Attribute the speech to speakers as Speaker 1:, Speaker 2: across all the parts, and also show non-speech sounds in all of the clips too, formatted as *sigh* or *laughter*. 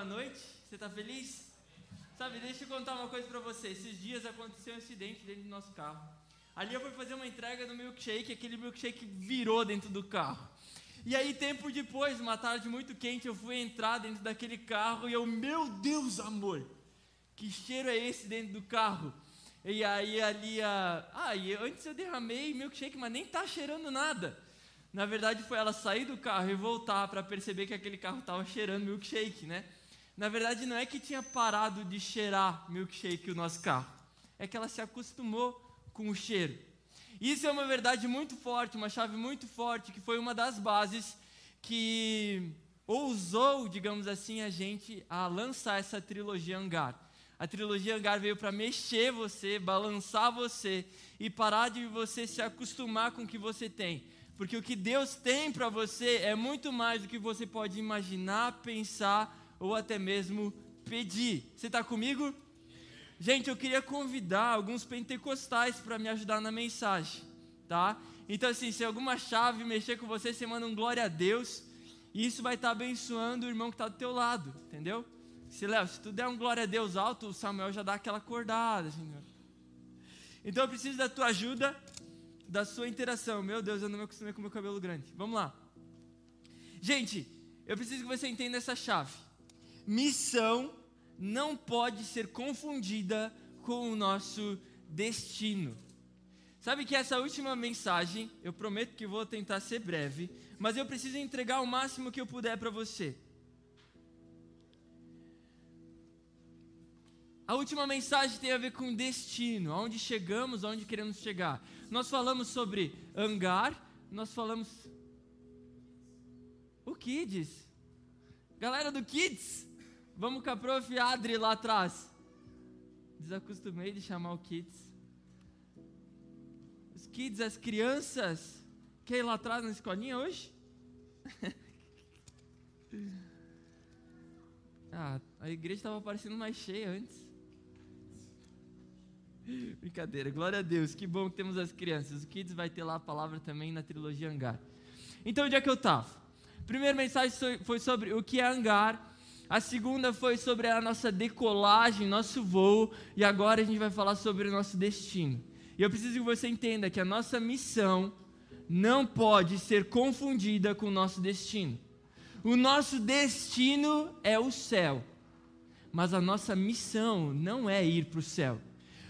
Speaker 1: boa noite. Você está feliz? Sabe, deixa eu contar uma coisa para você. Esses dias aconteceu um acidente dentro do nosso carro. Ali eu fui fazer uma entrega do milkshake, aquele milkshake virou dentro do carro. E aí, tempo depois, uma tarde muito quente, eu fui entrar dentro daquele carro e eu, meu Deus, amor, que cheiro é esse dentro do carro? E aí ali a. Ah, e antes eu derramei milkshake, mas nem tá cheirando nada. Na verdade, foi ela sair do carro e voltar para perceber que aquele carro estava cheirando milkshake, né? Na verdade, não é que tinha parado de cheirar milkshake o nosso carro, é que ela se acostumou com o cheiro. Isso é uma verdade muito forte, uma chave muito forte, que foi uma das bases que ousou, digamos assim, a gente a lançar essa trilogia Hangar. A trilogia Hangar veio para mexer você, balançar você e parar de você se acostumar com o que você tem porque o que Deus tem para você é muito mais do que você pode imaginar, pensar ou até mesmo pedir. Você está comigo? Gente, eu queria convidar alguns pentecostais para me ajudar na mensagem, tá? Então, assim, se alguma chave mexer com você, você manda um glória a Deus, e isso vai estar tá abençoando o irmão que está do teu lado, entendeu? Se, Léo, se tu der um glória a Deus alto, o Samuel já dá aquela acordada, assim, Então eu preciso da tua ajuda da sua interação. Meu Deus, eu não me acostumei com meu cabelo grande. Vamos lá. Gente, eu preciso que você entenda essa chave. Missão não pode ser confundida com o nosso destino. Sabe que essa última mensagem, eu prometo que vou tentar ser breve, mas eu preciso entregar o máximo que eu puder para você. A última mensagem tem a ver com destino, aonde chegamos, aonde queremos chegar. Nós falamos sobre hangar, nós falamos. O Kids. Galera do Kids, vamos com a prof. Adri lá atrás. Desacostumei de chamar o Kids. Os Kids, as crianças. Quer ir lá atrás na escolinha hoje? *laughs* ah, a igreja estava parecendo mais cheia antes. Brincadeira, glória a Deus, que bom que temos as crianças. O Kids vai ter lá a palavra também na trilogia Hangar. Então, onde é que eu estava? Primeira mensagem foi sobre o que é Hangar. A segunda foi sobre a nossa decolagem, nosso voo. E agora a gente vai falar sobre o nosso destino. E eu preciso que você entenda que a nossa missão não pode ser confundida com o nosso destino. O nosso destino é o céu, mas a nossa missão não é ir para o céu.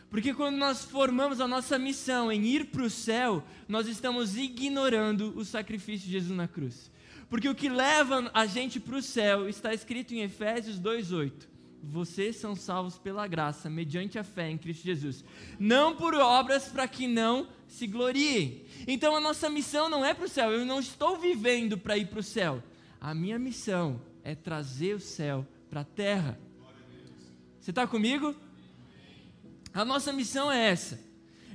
Speaker 1: Porque quando nós formamos a nossa missão em ir para o céu, nós estamos ignorando o sacrifício de Jesus na cruz. Porque o que leva a gente para o céu está escrito em Efésios 2,8. Vocês são salvos pela graça, mediante a fé em Cristo Jesus. Não por obras para que não se gloriem. Então a nossa missão não é para o céu. Eu não estou vivendo para ir para o céu. A minha missão é trazer o céu para a terra. Você está comigo? A nossa missão é essa: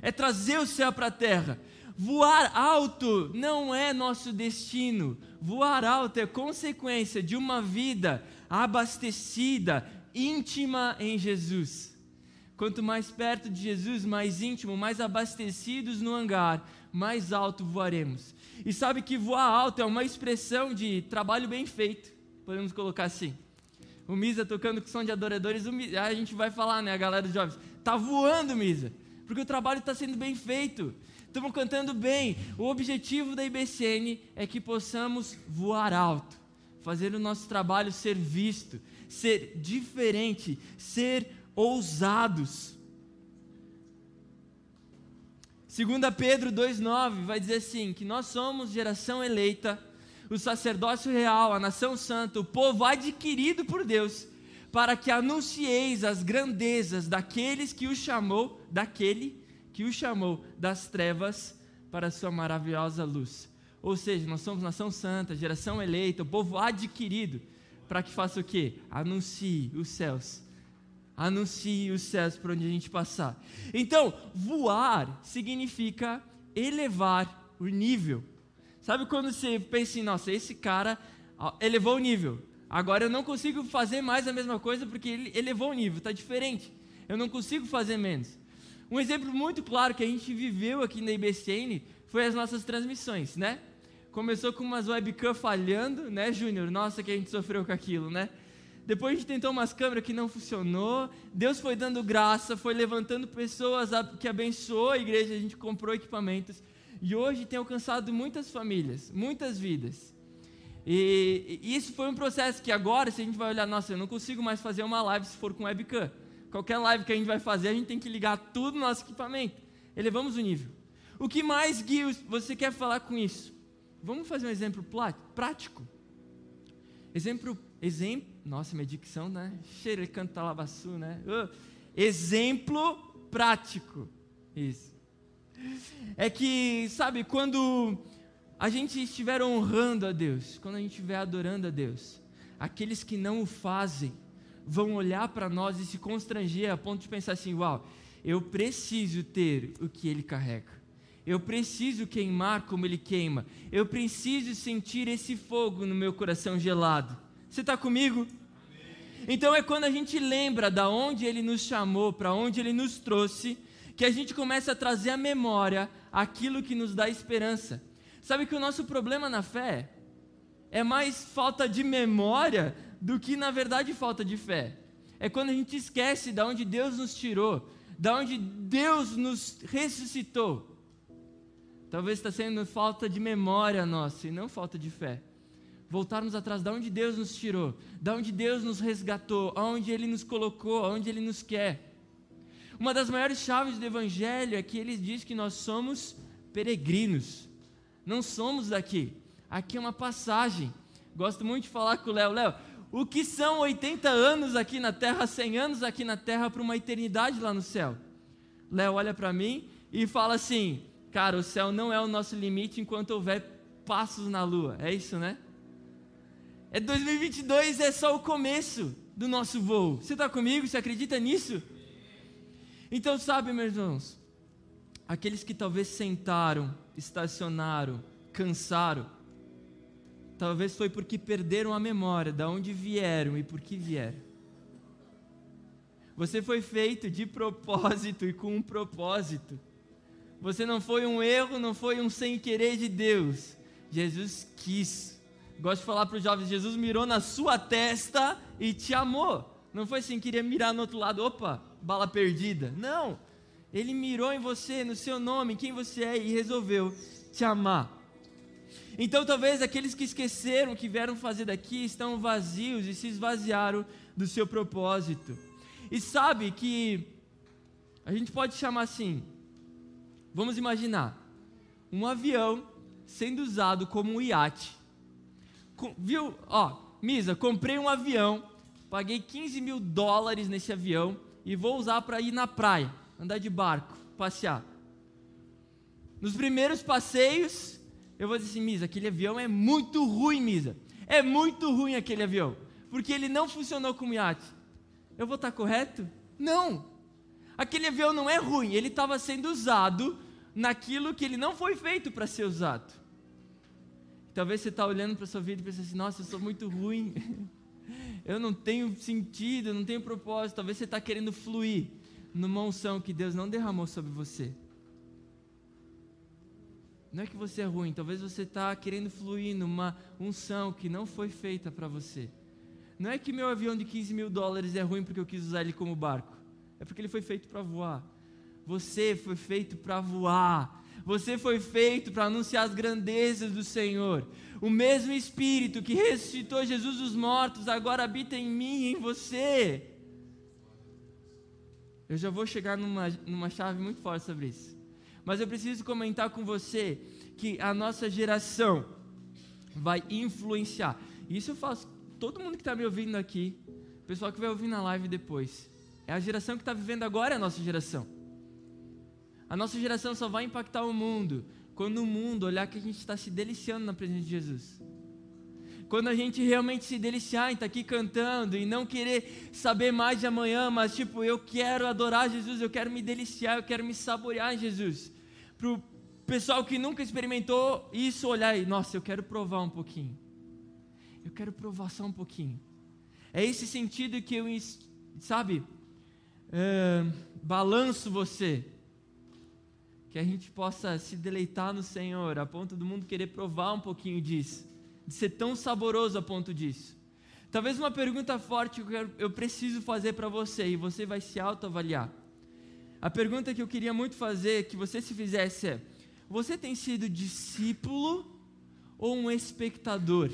Speaker 1: é trazer o céu para a terra. Voar alto não é nosso destino. Voar alto é consequência de uma vida abastecida, íntima em Jesus. Quanto mais perto de Jesus, mais íntimo, mais abastecidos no hangar, mais alto voaremos. E sabe que voar alto é uma expressão de trabalho bem feito, podemos colocar assim. O Misa tocando com som de adoradores, a gente vai falar, né, a galera dos jovens, tá voando, Misa, porque o trabalho está sendo bem feito, estamos cantando bem. O objetivo da IBCN é que possamos voar alto, fazer o nosso trabalho ser visto, ser diferente, ser ousados. 2 Pedro 2,9 vai dizer assim: que nós somos geração eleita o sacerdócio real, a nação santa, o povo adquirido por Deus, para que anuncieis as grandezas daqueles que o chamou, daquele que o chamou das trevas para a sua maravilhosa luz. Ou seja, nós somos nação santa, geração eleita, o povo adquirido, para que faça o quê? Anuncie os céus. Anuncie os céus por onde a gente passar. Então, voar significa elevar o nível. Sabe quando você pensa assim, nossa, esse cara elevou o nível. Agora eu não consigo fazer mais a mesma coisa porque ele elevou o nível, está diferente. Eu não consigo fazer menos. Um exemplo muito claro que a gente viveu aqui na IBCN foi as nossas transmissões, né? Começou com umas webcam falhando, né, Júnior? Nossa, que a gente sofreu com aquilo, né? depois a gente tentou umas câmeras que não funcionou. Deus foi dando graça, foi levantando pessoas que abençoou a igreja, a gente comprou equipamentos. E hoje tem alcançado muitas famílias, muitas vidas. E, e isso foi um processo que agora, se a gente vai olhar, nossa, eu não consigo mais fazer uma live se for com webcam. Qualquer live que a gente vai fazer, a gente tem que ligar tudo no nosso equipamento. Elevamos o nível. O que mais, Gui, você quer falar com isso? Vamos fazer um exemplo prático. Exemplo, exemplo, nossa, minha dicção, né? Cheiro, ele canta lavaçu, né? Uh, exemplo prático. Isso. É que, sabe, quando a gente estiver honrando a Deus, quando a gente estiver adorando a Deus, aqueles que não o fazem vão olhar para nós e se constranger a ponto de pensar assim: uau, eu preciso ter o que ele carrega. Eu preciso queimar como ele queima. Eu preciso sentir esse fogo no meu coração gelado. Você está comigo? Amém. Então é quando a gente lembra da onde ele nos chamou, para onde ele nos trouxe, que a gente começa a trazer à memória aquilo que nos dá esperança. Sabe que o nosso problema na fé é mais falta de memória do que na verdade falta de fé. É quando a gente esquece da onde Deus nos tirou, da onde Deus nos ressuscitou. Talvez está sendo falta de memória nossa e não falta de fé. Voltarmos atrás de onde Deus nos tirou, de onde Deus nos resgatou, aonde Ele nos colocou, aonde Ele nos quer. Uma das maiores chaves do Evangelho é que ele diz que nós somos peregrinos, não somos daqui. Aqui é uma passagem. Gosto muito de falar com o Léo. Léo, o que são 80 anos aqui na terra, 100 anos aqui na terra para uma eternidade lá no céu? Léo olha para mim e fala assim: Cara, o céu não é o nosso limite enquanto houver passos na lua. É isso, né? É 2022 é só o começo do nosso voo. Você está comigo? Você acredita nisso? Então, sabe, meus irmãos, aqueles que talvez sentaram, estacionaram, cansaram, talvez foi porque perderam a memória de onde vieram e por que vieram. Você foi feito de propósito e com um propósito. Você não foi um erro, não foi um sem querer de Deus. Jesus quis. Gosto de falar para os jovens: Jesus mirou na sua testa e te amou. Não foi assim, queria mirar no outro lado, opa, bala perdida. Não. Ele mirou em você, no seu nome, quem você é e resolveu te amar. Então, talvez aqueles que esqueceram que vieram fazer daqui estão vazios e se esvaziaram do seu propósito. E sabe que a gente pode chamar assim: Vamos imaginar um avião sendo usado como um iate. Com, viu? Ó, Misa, comprei um avião, paguei 15 mil dólares nesse avião e vou usar para ir na praia, andar de barco, passear. Nos primeiros passeios, eu vou dizer assim, Misa, aquele avião é muito ruim, Misa. É muito ruim aquele avião, porque ele não funcionou como iate. Eu vou estar correto? Não. Aquele avião não é ruim, ele estava sendo usado naquilo que ele não foi feito para ser usado. Talvez você está olhando para a sua vida e pensa assim: nossa, eu sou muito ruim, *laughs* eu não tenho sentido, eu não tenho propósito. Talvez você está querendo fluir numa unção que Deus não derramou sobre você. Não é que você é ruim, talvez você está querendo fluir numa unção que não foi feita para você. Não é que meu avião de 15 mil dólares é ruim porque eu quis usar ele como barco, é porque ele foi feito para voar. Você foi feito para voar. Você foi feito para anunciar as grandezas do Senhor. O mesmo Espírito que ressuscitou Jesus dos mortos agora habita em mim e em você. Eu já vou chegar numa, numa chave muito forte sobre isso. Mas eu preciso comentar com você que a nossa geração vai influenciar. Isso eu faço. Todo mundo que está me ouvindo aqui, pessoal que vai ouvir na live depois, é a geração que está vivendo agora, é a nossa geração. A nossa geração só vai impactar o mundo quando o mundo olhar que a gente está se deliciando na presença de Jesus. Quando a gente realmente se deliciar em estar tá aqui cantando e não querer saber mais de amanhã, mas tipo, eu quero adorar Jesus, eu quero me deliciar, eu quero me saborear em Jesus. O pessoal que nunca experimentou isso, olhar e, nossa, eu quero provar um pouquinho. Eu quero provar só um pouquinho. É esse sentido que eu, sabe, uh, balanço você que a gente possa se deleitar no Senhor, a ponto do mundo querer provar um pouquinho disso, de ser tão saboroso a ponto disso. Talvez uma pergunta forte que eu preciso fazer para você e você vai se autoavaliar. A pergunta que eu queria muito fazer, que você se fizesse é: você tem sido discípulo ou um espectador?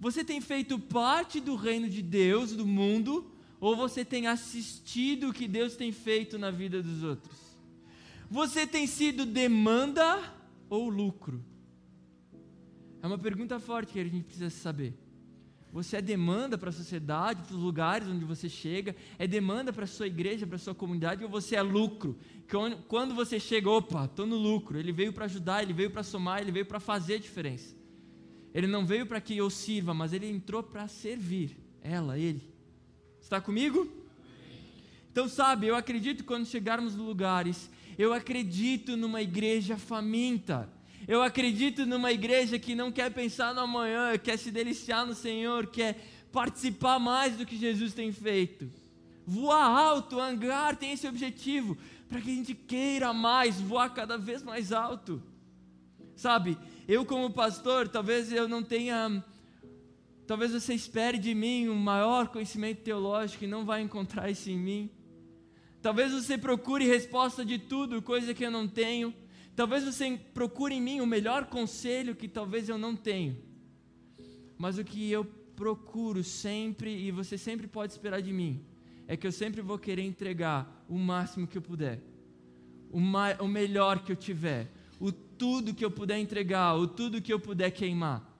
Speaker 1: Você tem feito parte do reino de Deus, do mundo, ou você tem assistido o que Deus tem feito na vida dos outros? Você tem sido demanda ou lucro? É uma pergunta forte que a gente precisa saber. Você é demanda para a sociedade, para os lugares onde você chega, é demanda para a sua igreja, para a sua comunidade, ou você é lucro? Quando você chega, opa, estou no lucro. Ele veio para ajudar, ele veio para somar, ele veio para fazer a diferença. Ele não veio para que eu sirva, mas ele entrou para servir. Ela, ele. Está comigo? Então, sabe, eu acredito quando chegarmos nos lugares, eu acredito numa igreja faminta eu acredito numa igreja que não quer pensar no amanhã, quer se deliciar no Senhor, quer participar mais do que Jesus tem feito. Voar alto, hangar tem esse objetivo, para que a gente queira mais, voar cada vez mais alto. Sabe, eu como pastor, talvez eu não tenha, talvez você espere de mim um maior conhecimento teológico e não vai encontrar isso em mim. Talvez você procure resposta de tudo, coisa que eu não tenho. Talvez você procure em mim o melhor conselho que talvez eu não tenho. Mas o que eu procuro sempre, e você sempre pode esperar de mim, é que eu sempre vou querer entregar o máximo que eu puder, o, o melhor que eu tiver, o tudo que eu puder entregar, o tudo que eu puder queimar,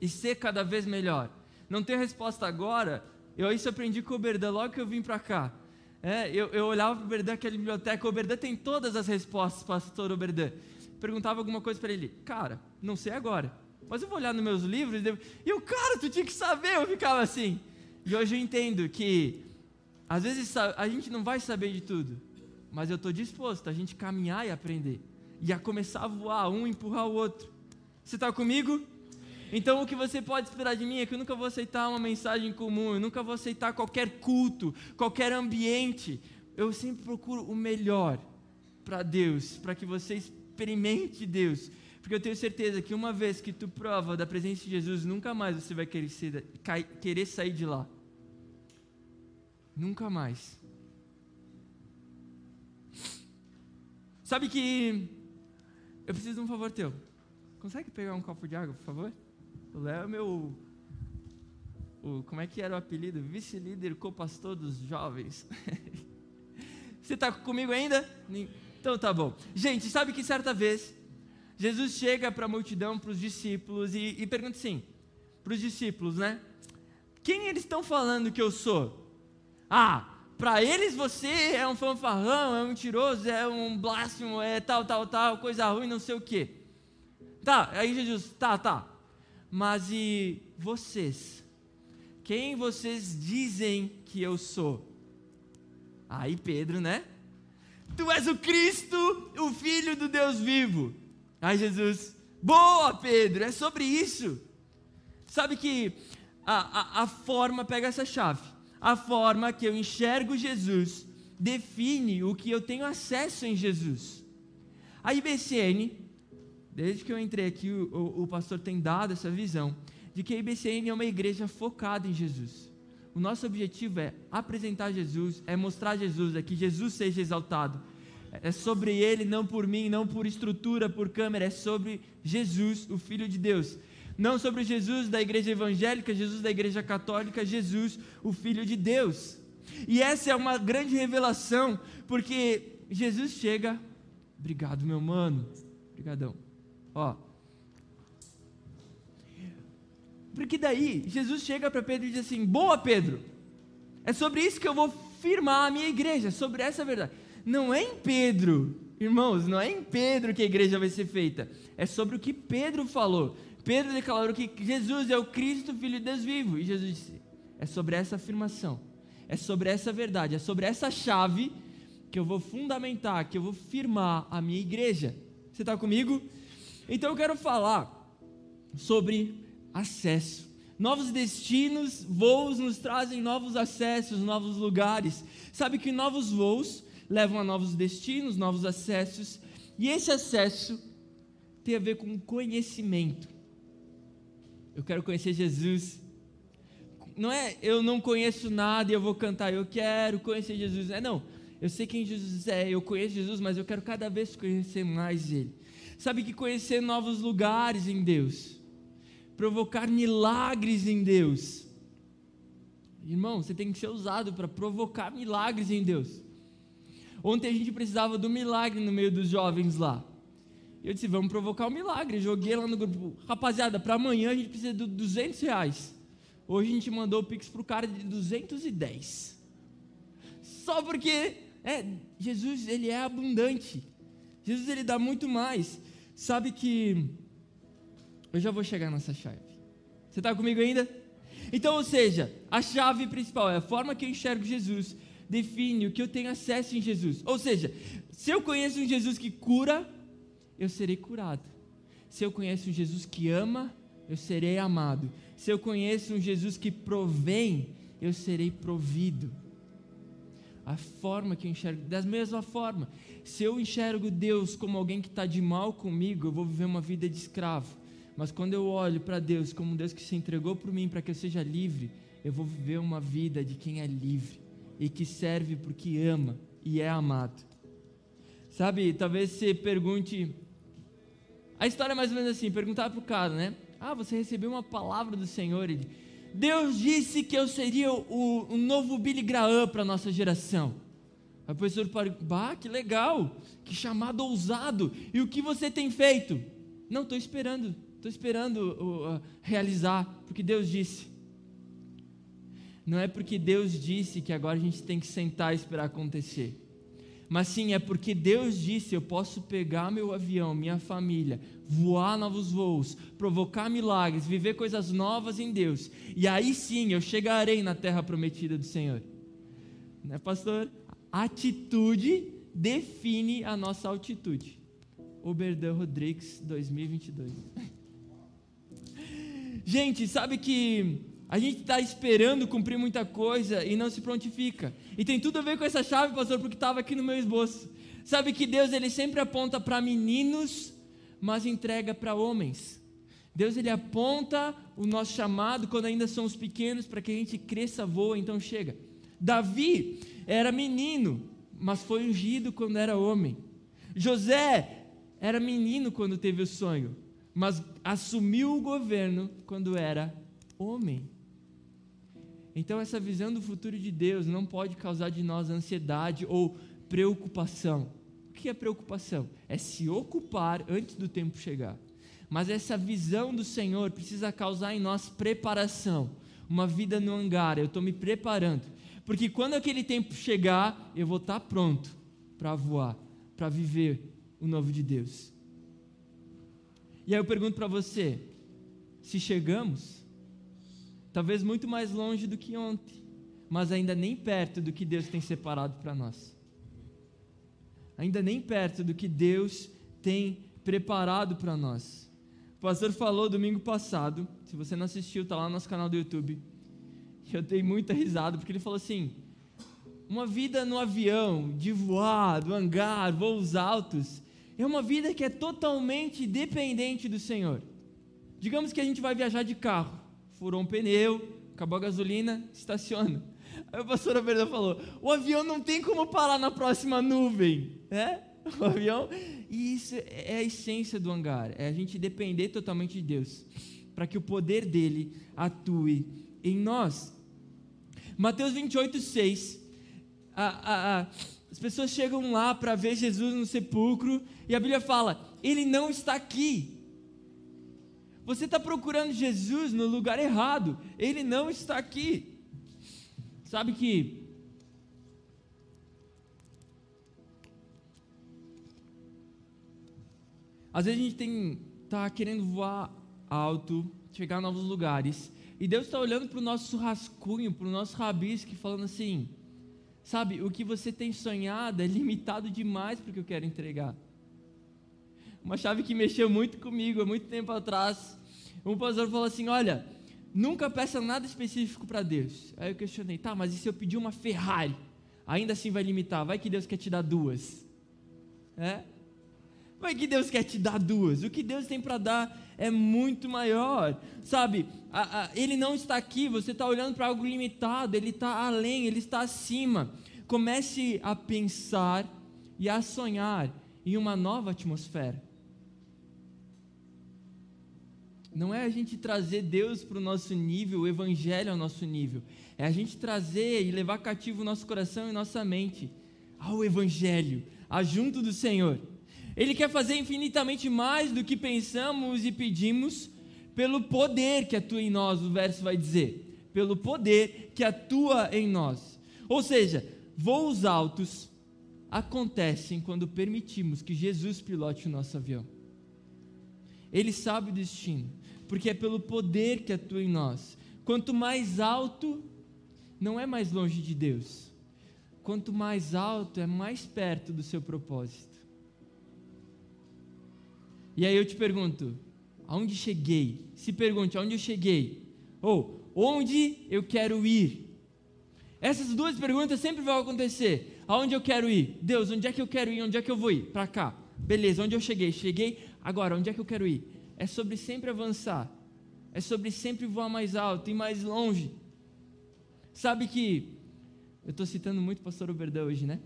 Speaker 1: e ser cada vez melhor. Não tenho resposta agora, eu isso aprendi com o Berdan logo que eu vim para cá. É, eu, eu olhava para o Oberdan, aquela biblioteca, o Oberdan tem todas as respostas, pastor Oberdan. Perguntava alguma coisa para ele, cara, não sei agora, mas eu vou olhar nos meus livros e o cara, tu tinha que saber, eu ficava assim. E hoje eu entendo que às vezes a gente não vai saber de tudo, mas eu estou disposto a gente caminhar e aprender, e a começar a voar, um empurrar o outro. Você está comigo? Então o que você pode esperar de mim é que eu nunca vou aceitar uma mensagem comum, eu nunca vou aceitar qualquer culto, qualquer ambiente. Eu sempre procuro o melhor para Deus, para que você experimente Deus. Porque eu tenho certeza que uma vez que tu prova da presença de Jesus, nunca mais você vai querer, ser, querer sair de lá. Nunca mais. Sabe que eu preciso de um favor teu. Consegue pegar um copo de água, por favor? O Léo é meu. O, como é que era o apelido? Vice-líder co-pastor dos jovens. *laughs* Você está comigo ainda? Então tá bom. Gente, sabe que certa vez Jesus chega para a multidão, para os discípulos e, e pergunta assim: para os discípulos, né? Quem eles estão falando que eu sou? Ah, para eles você é um fanfarrão, é um mentiroso, é um blasfemo, é tal, tal, tal, coisa ruim, não sei o quê. Tá, aí Jesus, tá, tá. Mas e vocês? Quem vocês dizem que eu sou? Aí Pedro, né? Tu és o Cristo, o Filho do Deus vivo. Aí Jesus, boa Pedro, é sobre isso. Sabe que a, a, a forma, pega essa chave, a forma que eu enxergo Jesus define o que eu tenho acesso em Jesus. A IBCN Desde que eu entrei aqui, o, o, o pastor tem dado essa visão de que a IBCN é uma igreja focada em Jesus. O nosso objetivo é apresentar Jesus, é mostrar Jesus, é que Jesus seja exaltado. É sobre Ele, não por mim, não por estrutura, por câmera, é sobre Jesus, o Filho de Deus. Não sobre Jesus da igreja evangélica, Jesus da igreja católica, Jesus, o Filho de Deus. E essa é uma grande revelação, porque Jesus chega. Obrigado, meu mano. Obrigadão Ó. Porque daí Jesus chega para Pedro e diz assim: Boa, Pedro, é sobre isso que eu vou firmar a minha igreja, sobre essa verdade. Não é em Pedro, irmãos, não é em Pedro que a igreja vai ser feita, é sobre o que Pedro falou. Pedro declarou que Jesus é o Cristo, Filho de Deus vivo. E Jesus disse: É sobre essa afirmação, é sobre essa verdade, é sobre essa chave que eu vou fundamentar, que eu vou firmar a minha igreja. Você está comigo? Então eu quero falar sobre acesso. Novos destinos, voos nos trazem novos acessos, novos lugares. Sabe que novos voos levam a novos destinos, novos acessos, e esse acesso tem a ver com conhecimento. Eu quero conhecer Jesus não é eu não conheço nada e eu vou cantar, eu quero conhecer Jesus. É não, eu sei quem Jesus é, eu conheço Jesus, mas eu quero cada vez conhecer mais Ele. Sabe que conhecer novos lugares em Deus, provocar milagres em Deus. Irmão, você tem que ser usado para provocar milagres em Deus. Ontem a gente precisava do milagre no meio dos jovens lá. Eu disse, vamos provocar um milagre. Joguei lá no grupo, rapaziada, para amanhã a gente precisa de 200 reais. Hoje a gente mandou o Pix pro cara de 210. Só porque é, Jesus, ele é abundante. Jesus, ele dá muito mais. Sabe que eu já vou chegar nessa chave. Você está comigo ainda? Então, ou seja, a chave principal é a forma que eu enxergo Jesus, define o que eu tenho acesso em Jesus. Ou seja, se eu conheço um Jesus que cura, eu serei curado. Se eu conheço um Jesus que ama, eu serei amado. Se eu conheço um Jesus que provém, eu serei provido. A forma que eu enxergo, da mesma forma, se eu enxergo Deus como alguém que está de mal comigo, eu vou viver uma vida de escravo. Mas quando eu olho para Deus como Deus que se entregou por mim para que eu seja livre, eu vou viver uma vida de quem é livre e que serve porque ama e é amado. Sabe, talvez você pergunte. A história é mais ou menos assim: perguntar para o cara, né? Ah, você recebeu uma palavra do Senhor. Ele, Deus disse que eu seria o, o novo Billy Graham para a nossa geração. Aí o professor parou, bah, que legal, que chamado ousado. E o que você tem feito? Não, estou esperando, estou esperando uh, realizar, porque Deus disse. Não é porque Deus disse que agora a gente tem que sentar e esperar acontecer mas sim é porque Deus disse: eu posso pegar meu avião, minha família, voar novos voos, provocar milagres, viver coisas novas em Deus, e aí sim eu chegarei na terra prometida do Senhor. Né, pastor? Atitude define a nossa altitude. Oberdan Rodrigues 2022. *laughs* Gente, sabe que a gente está esperando cumprir muita coisa e não se prontifica. E tem tudo a ver com essa chave, pastor, porque estava aqui no meu esboço. Sabe que Deus ele sempre aponta para meninos, mas entrega para homens. Deus ele aponta o nosso chamado quando ainda somos pequenos para que a gente cresça, voa, então chega. Davi era menino, mas foi ungido quando era homem. José era menino quando teve o sonho, mas assumiu o governo quando era homem. Então, essa visão do futuro de Deus não pode causar de nós ansiedade ou preocupação. Que é preocupação? É se ocupar antes do tempo chegar. Mas essa visão do Senhor precisa causar em nós preparação, uma vida no hangar. Eu estou me preparando, porque quando aquele tempo chegar, eu vou estar pronto para voar, para viver o novo de Deus. E aí eu pergunto para você: se chegamos, talvez muito mais longe do que ontem, mas ainda nem perto do que Deus tem separado para nós. Ainda nem perto do que Deus tem preparado para nós. O pastor falou domingo passado, se você não assistiu, está lá no nosso canal do YouTube. Eu dei muita risada, porque ele falou assim: uma vida no avião, de voar, do hangar, voos altos, é uma vida que é totalmente dependente do Senhor. Digamos que a gente vai viajar de carro furou um pneu, acabou a gasolina, estaciona. Aí o pastor Alberto falou: o avião não tem como parar na próxima nuvem, né? *laughs* O avião. E isso é a essência do hangar, é a gente depender totalmente de Deus, para que o poder dele atue em nós. Mateus 28, 6. A, a, a, as pessoas chegam lá para ver Jesus no sepulcro, e a Bíblia fala: Ele não está aqui, você está procurando Jesus no lugar errado. Ele não está aqui. Sabe que às vezes a gente tem tá querendo voar alto, chegar a novos lugares, e Deus está olhando para o nosso rascunho, para o nosso rabisco, falando assim: sabe, o que você tem sonhado é limitado demais para o que eu quero entregar. Uma chave que mexeu muito comigo há muito tempo atrás um pastor falou assim: Olha, nunca peça nada específico para Deus. Aí eu questionei: Tá, mas e se eu pedir uma Ferrari? Ainda assim vai limitar. Vai que Deus quer te dar duas. É? Vai que Deus quer te dar duas. O que Deus tem para dar é muito maior, sabe? A, a, ele não está aqui, você está olhando para algo limitado, ele está além, ele está acima. Comece a pensar e a sonhar em uma nova atmosfera. Não é a gente trazer Deus para o nosso nível, o Evangelho ao nosso nível. É a gente trazer e levar cativo o nosso coração e nossa mente ao Evangelho, a junto do Senhor. Ele quer fazer infinitamente mais do que pensamos e pedimos, pelo poder que atua em nós, o verso vai dizer. Pelo poder que atua em nós. Ou seja, voos altos acontecem quando permitimos que Jesus pilote o nosso avião. Ele sabe o destino porque é pelo poder que atua em nós. Quanto mais alto, não é mais longe de Deus. Quanto mais alto, é mais perto do seu propósito. E aí eu te pergunto: aonde cheguei? Se pergunte: aonde eu cheguei? Ou onde eu quero ir? Essas duas perguntas sempre vão acontecer. Aonde eu quero ir? Deus, onde é que eu quero ir? Onde é que eu vou ir? Para cá. Beleza, onde eu cheguei? Cheguei. Agora, onde é que eu quero ir? é sobre sempre avançar, é sobre sempre voar mais alto e mais longe. Sabe que, eu estou citando muito o pastor Oberdão hoje, né?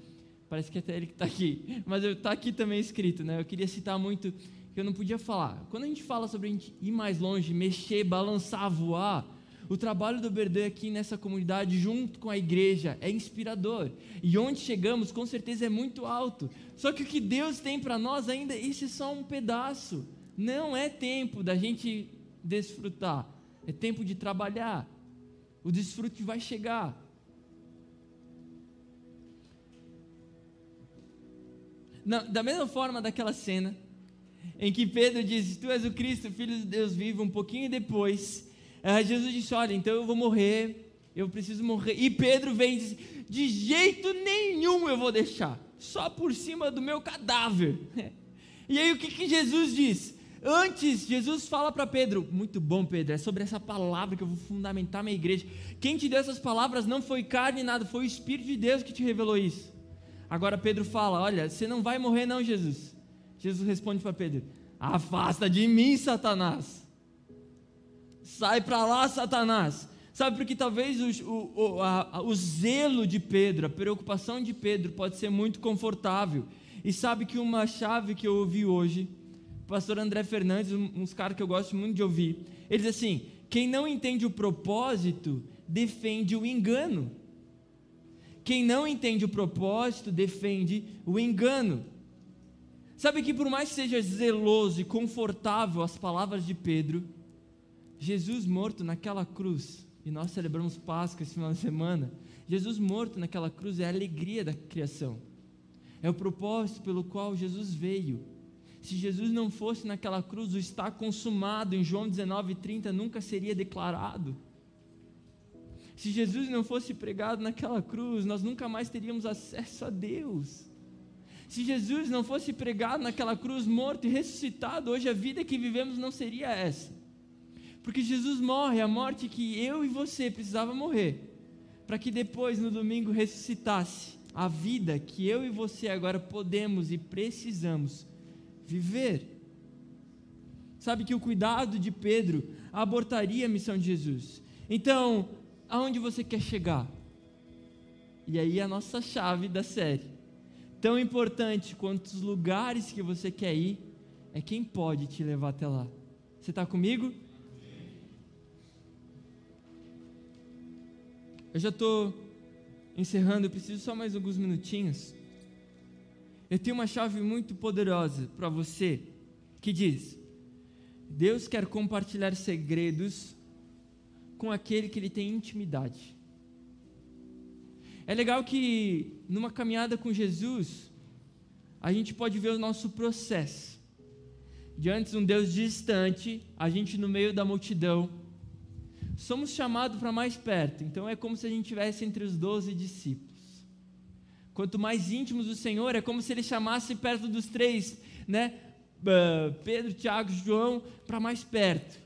Speaker 1: Parece que é até ele que está aqui, mas está aqui também escrito, né? Eu queria citar muito, que eu não podia falar. Quando a gente fala sobre a gente ir mais longe, mexer, balançar, voar, o trabalho do Berdan aqui nessa comunidade, junto com a igreja, é inspirador. E onde chegamos, com certeza, é muito alto. Só que o que Deus tem para nós ainda, isso é só um pedaço. Não é tempo da gente desfrutar, é tempo de trabalhar. O desfrute vai chegar. Na, da mesma forma daquela cena em que Pedro diz: Tu és o Cristo, filho de Deus vivo, um pouquinho depois, uh, Jesus disse: Olha, então eu vou morrer, eu preciso morrer. E Pedro vem e diz: De jeito nenhum eu vou deixar, só por cima do meu cadáver. *laughs* E aí o que, que Jesus diz? Antes, Jesus fala para Pedro: Muito bom, Pedro, é sobre essa palavra que eu vou fundamentar minha igreja. Quem te deu essas palavras não foi carne nada, foi o Espírito de Deus que te revelou isso. Agora Pedro fala: Olha, você não vai morrer, não, Jesus. Jesus responde para Pedro: Afasta de mim, Satanás. Sai para lá, Satanás. Sabe, porque talvez o, o, a, o zelo de Pedro, a preocupação de Pedro pode ser muito confortável. E sabe que uma chave que eu ouvi hoje pastor André Fernandes, uns caras que eu gosto muito de ouvir. Ele diz assim: quem não entende o propósito, defende o engano. Quem não entende o propósito, defende o engano. Sabe que por mais que seja zeloso e confortável as palavras de Pedro, Jesus morto naquela cruz, e nós celebramos Páscoa esse final de semana, Jesus morto naquela cruz é a alegria da criação. É o propósito pelo qual Jesus veio. Se Jesus não fosse naquela cruz, o está consumado em João 19:30 nunca seria declarado. Se Jesus não fosse pregado naquela cruz, nós nunca mais teríamos acesso a Deus. Se Jesus não fosse pregado naquela cruz, morto e ressuscitado, hoje a vida que vivemos não seria essa. Porque Jesus morre a morte que eu e você precisava morrer, para que depois no domingo ressuscitasse a vida que eu e você agora podemos e precisamos viver. Sabe que o cuidado de Pedro abortaria a missão de Jesus. Então, aonde você quer chegar? E aí a nossa chave da série. Tão importante quanto os lugares que você quer ir, é quem pode te levar até lá. Você está comigo? Eu já estou encerrando, eu preciso só mais alguns minutinhos. Eu tenho uma chave muito poderosa para você que diz: Deus quer compartilhar segredos com aquele que ele tem intimidade. É legal que numa caminhada com Jesus, a gente pode ver o nosso processo. De um Deus distante, a gente no meio da multidão, somos chamados para mais perto. Então é como se a gente estivesse entre os doze discípulos. Quanto mais íntimos do Senhor, é como se ele chamasse perto dos três, né? Uh, Pedro, Tiago, João, para mais perto.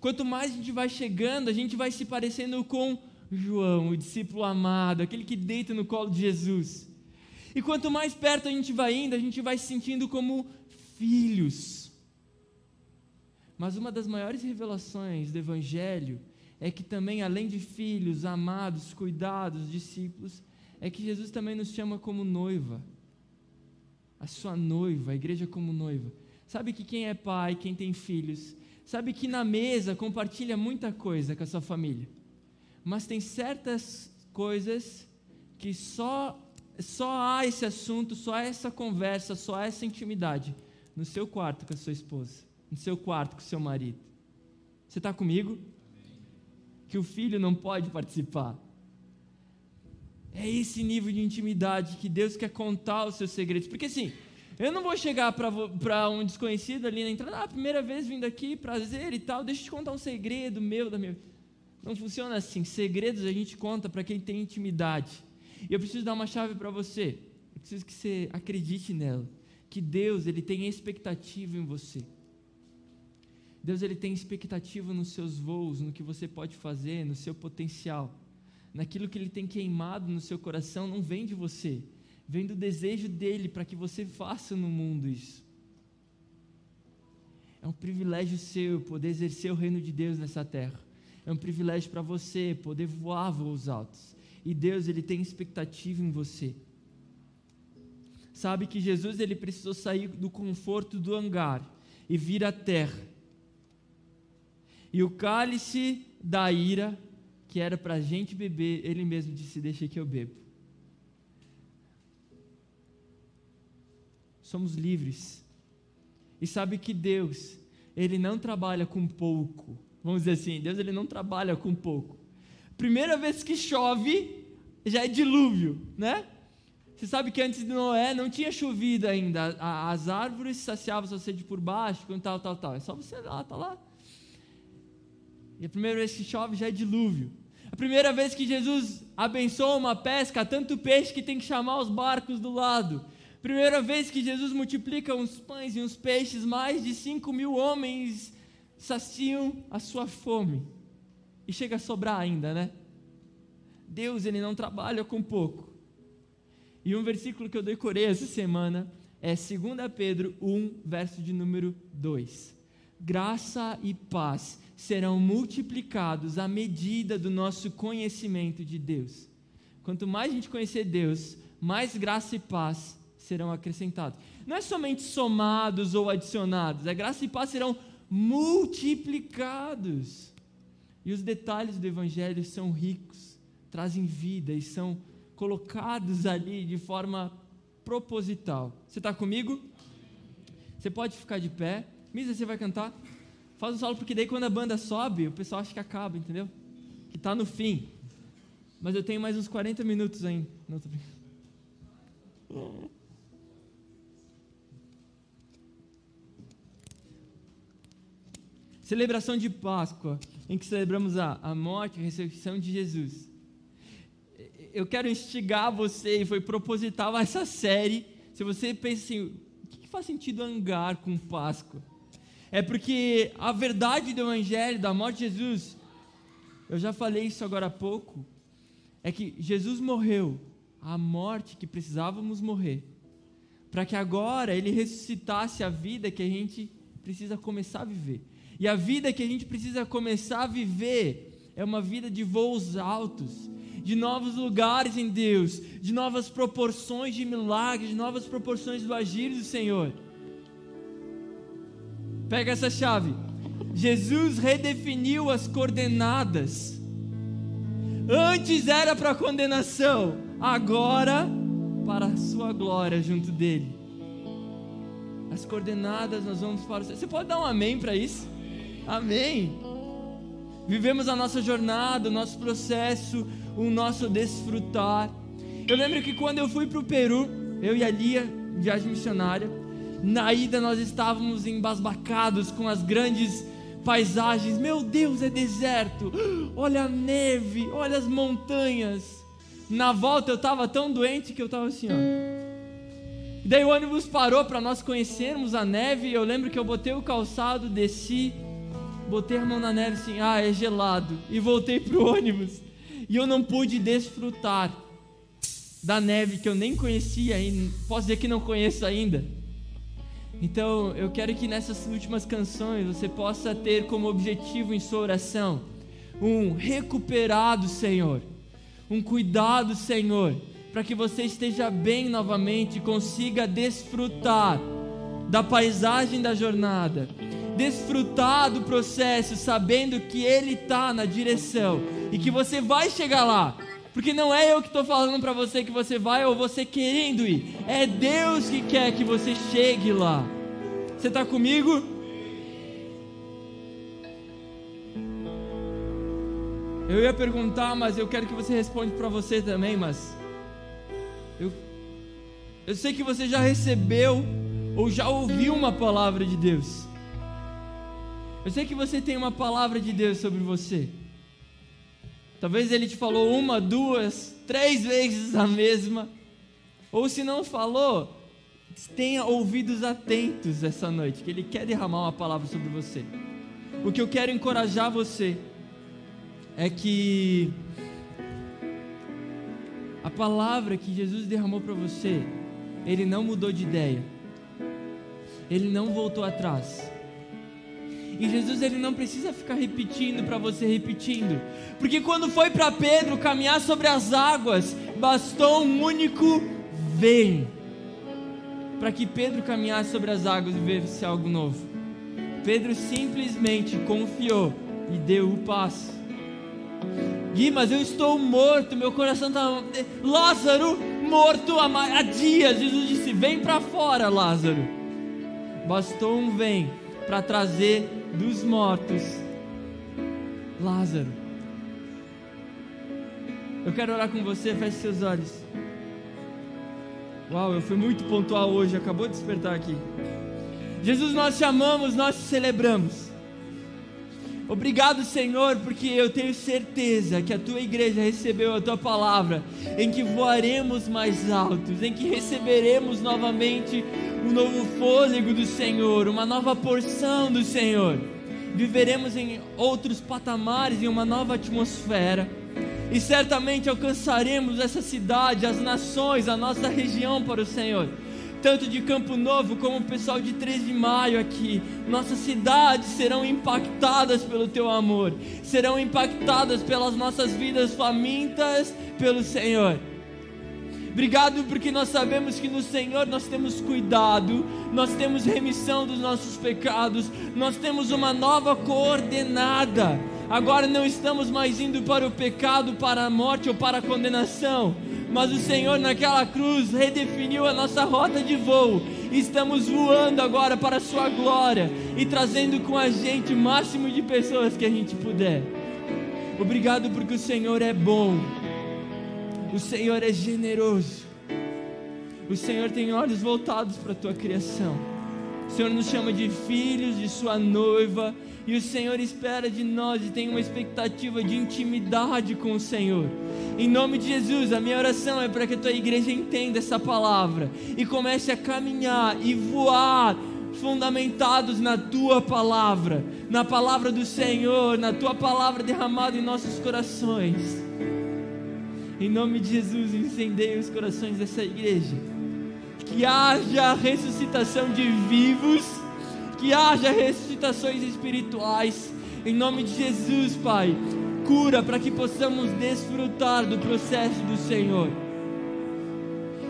Speaker 1: Quanto mais a gente vai chegando, a gente vai se parecendo com João, o discípulo amado, aquele que deita no colo de Jesus. E quanto mais perto a gente vai indo, a gente vai se sentindo como filhos. Mas uma das maiores revelações do Evangelho é que também, além de filhos, amados, cuidados, discípulos, é que Jesus também nos chama como noiva. A sua noiva, a igreja como noiva. Sabe que quem é pai, quem tem filhos, sabe que na mesa compartilha muita coisa com a sua família. Mas tem certas coisas que só só há esse assunto, só há essa conversa, só há essa intimidade no seu quarto com a sua esposa, no seu quarto com seu marido. Você está comigo? Que o filho não pode participar. É esse nível de intimidade que Deus quer contar os seus segredos. Porque assim, eu não vou chegar para um desconhecido ali na entrada, ah, primeira vez vindo aqui, prazer e tal, deixa eu te contar um segredo meu, da minha. Não funciona assim. Segredos a gente conta para quem tem intimidade. E eu preciso dar uma chave para você. Eu preciso que você acredite nela. Que Deus, Ele tem expectativa em você. Deus, Ele tem expectativa nos seus voos, no que você pode fazer, no seu potencial naquilo que Ele tem queimado no seu coração, não vem de você, vem do desejo dele para que você faça no mundo isso. É um privilégio seu poder exercer o reino de Deus nessa terra. É um privilégio para você poder voar voos altos. E Deus, Ele tem expectativa em você. Sabe que Jesus, Ele precisou sair do conforto do hangar e vir à terra. E o cálice da ira que era para a gente beber, ele mesmo disse: Deixa que eu bebo. Somos livres. E sabe que Deus, Ele não trabalha com pouco. Vamos dizer assim: Deus ele não trabalha com pouco. Primeira vez que chove, já é dilúvio, né? Você sabe que antes de Noé não tinha chovido ainda. As árvores saciavam sua sede por baixo, com tal, tal, tal. É só você lá, tá lá. E a primeira vez que chove já é dilúvio. A primeira vez que Jesus abençoa uma pesca, tanto peixe que tem que chamar os barcos do lado. Primeira vez que Jesus multiplica uns pães e uns peixes, mais de 5 mil homens saciam a sua fome. E chega a sobrar ainda, né? Deus, ele não trabalha com pouco. E um versículo que eu decorei essa semana é 2 Pedro 1, verso de número 2. Graça e paz serão multiplicados à medida do nosso conhecimento de Deus. Quanto mais a gente conhecer Deus, mais graça e paz serão acrescentados. Não é somente somados ou adicionados, a é graça e paz serão multiplicados. E os detalhes do Evangelho são ricos, trazem vida e são colocados ali de forma proposital. Você está comigo? Você pode ficar de pé. Misa, você vai cantar? Faz o solo, porque daí quando a banda sobe, o pessoal acha que acaba, entendeu? Que está no fim. Mas eu tenho mais uns 40 minutos ainda. Não, tô Celebração de Páscoa, em que celebramos a, a morte e a ressurreição de Jesus. Eu quero instigar você, e foi proposital essa série. Se você pensa assim, o que, que faz sentido hangar com Páscoa? É porque a verdade do Evangelho, da morte de Jesus, eu já falei isso agora há pouco, é que Jesus morreu a morte que precisávamos morrer, para que agora Ele ressuscitasse a vida que a gente precisa começar a viver. E a vida que a gente precisa começar a viver é uma vida de voos altos, de novos lugares em Deus, de novas proporções de milagres, de novas proporções do agir do Senhor. Pega essa chave. Jesus redefiniu as coordenadas. Antes era para condenação, agora para a sua glória junto dele. As coordenadas nós vamos para o. Você pode dar um amém para isso? Amém. Vivemos a nossa jornada, o nosso processo, o nosso desfrutar. Eu lembro que quando eu fui para o Peru, eu e a Lia, viagem missionária, na ida nós estávamos embasbacados com as grandes paisagens. Meu Deus, é deserto. Olha a neve, olha as montanhas. Na volta eu estava tão doente que eu estava assim, ó. Daí o ônibus parou para nós conhecermos a neve. Eu lembro que eu botei o calçado, desci, botei a mão na neve assim, ah, é gelado. E voltei pro ônibus. E eu não pude desfrutar da neve que eu nem conhecia ainda. Posso dizer que não conheço ainda. Então, eu quero que nessas últimas canções você possa ter como objetivo em sua oração um recuperado, Senhor, um cuidado, Senhor, para que você esteja bem novamente e consiga desfrutar da paisagem da jornada, desfrutar do processo, sabendo que Ele está na direção e que você vai chegar lá. Porque não é eu que estou falando para você que você vai ou você querendo ir. É Deus que quer que você chegue lá. Você está comigo? Eu ia perguntar, mas eu quero que você responda para você também, mas eu, eu sei que você já recebeu ou já ouviu uma palavra de Deus. Eu sei que você tem uma palavra de Deus sobre você. Talvez ele te falou uma, duas, três vezes a mesma. Ou se não falou, tenha ouvidos atentos essa noite, que ele quer derramar uma palavra sobre você. O que eu quero encorajar você é que a palavra que Jesus derramou para você, ele não mudou de ideia. Ele não voltou atrás. E Jesus ele não precisa ficar repetindo para você repetindo, porque quando foi para Pedro caminhar sobre as águas, bastou um único vem para que Pedro caminhasse sobre as águas e visse algo novo. Pedro simplesmente confiou e deu o passo. Gui, mas eu estou morto, meu coração está. Lázaro, morto há dias. Jesus disse: Vem para fora, Lázaro. Bastou um vem para trazer dos mortos, Lázaro. Eu quero orar com você, feche seus olhos. Uau, eu fui muito pontual hoje, acabou de despertar aqui. Jesus, nós te amamos, nós celebramos. Obrigado, Senhor, porque eu tenho certeza que a tua igreja recebeu a tua palavra, em que voaremos mais altos, em que receberemos novamente um novo fôlego do Senhor, uma nova porção do Senhor. Viveremos em outros patamares, em uma nova atmosfera, e certamente alcançaremos essa cidade, as nações, a nossa região para o Senhor tanto de Campo Novo como o pessoal de 3 de maio aqui. Nossas cidades serão impactadas pelo teu amor, serão impactadas pelas nossas vidas famintas pelo Senhor. Obrigado porque nós sabemos que no Senhor nós temos cuidado, nós temos remissão dos nossos pecados, nós temos uma nova coordenada. Agora não estamos mais indo para o pecado, para a morte ou para a condenação, mas o Senhor naquela cruz redefiniu a nossa rota de voo. Estamos voando agora para a Sua glória e trazendo com a gente o máximo de pessoas que a gente puder. Obrigado porque o Senhor é bom, o Senhor é generoso, o Senhor tem olhos voltados para a tua criação. O Senhor nos chama de filhos de Sua noiva e o Senhor espera de nós e tem uma expectativa de intimidade com o Senhor. Em nome de Jesus, a minha oração é para que a tua igreja entenda essa palavra e comece a caminhar e voar fundamentados na tua palavra, na palavra do Senhor, na tua palavra derramada em nossos corações. Em nome de Jesus, incendeie os corações dessa igreja. Que haja ressuscitação de vivos que haja ressuscitações espirituais, em nome de Jesus, Pai. Cura para que possamos desfrutar do processo do Senhor.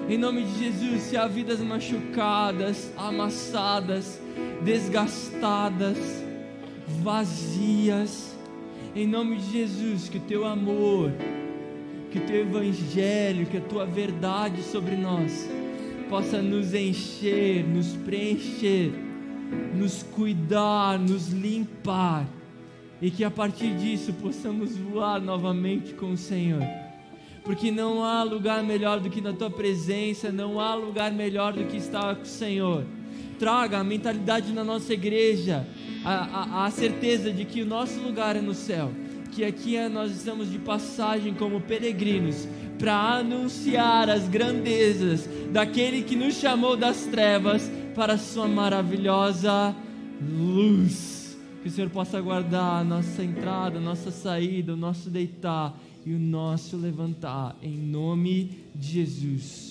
Speaker 1: Em nome de Jesus, se há vidas machucadas, amassadas, desgastadas, vazias, em nome de Jesus, que o teu amor, que o teu evangelho, que a tua verdade sobre nós possa nos encher, nos preencher nos cuidar, nos limpar, e que a partir disso possamos voar novamente com o Senhor. Porque não há lugar melhor do que na tua presença, não há lugar melhor do que estar com o Senhor. Traga a mentalidade na nossa igreja, a, a, a certeza de que o nosso lugar é no céu, que aqui é, nós estamos de passagem como peregrinos para anunciar as grandezas daquele que nos chamou das trevas para a Sua maravilhosa luz. Que o Senhor possa guardar a nossa entrada, a nossa saída, o nosso deitar e o nosso levantar, em nome de Jesus.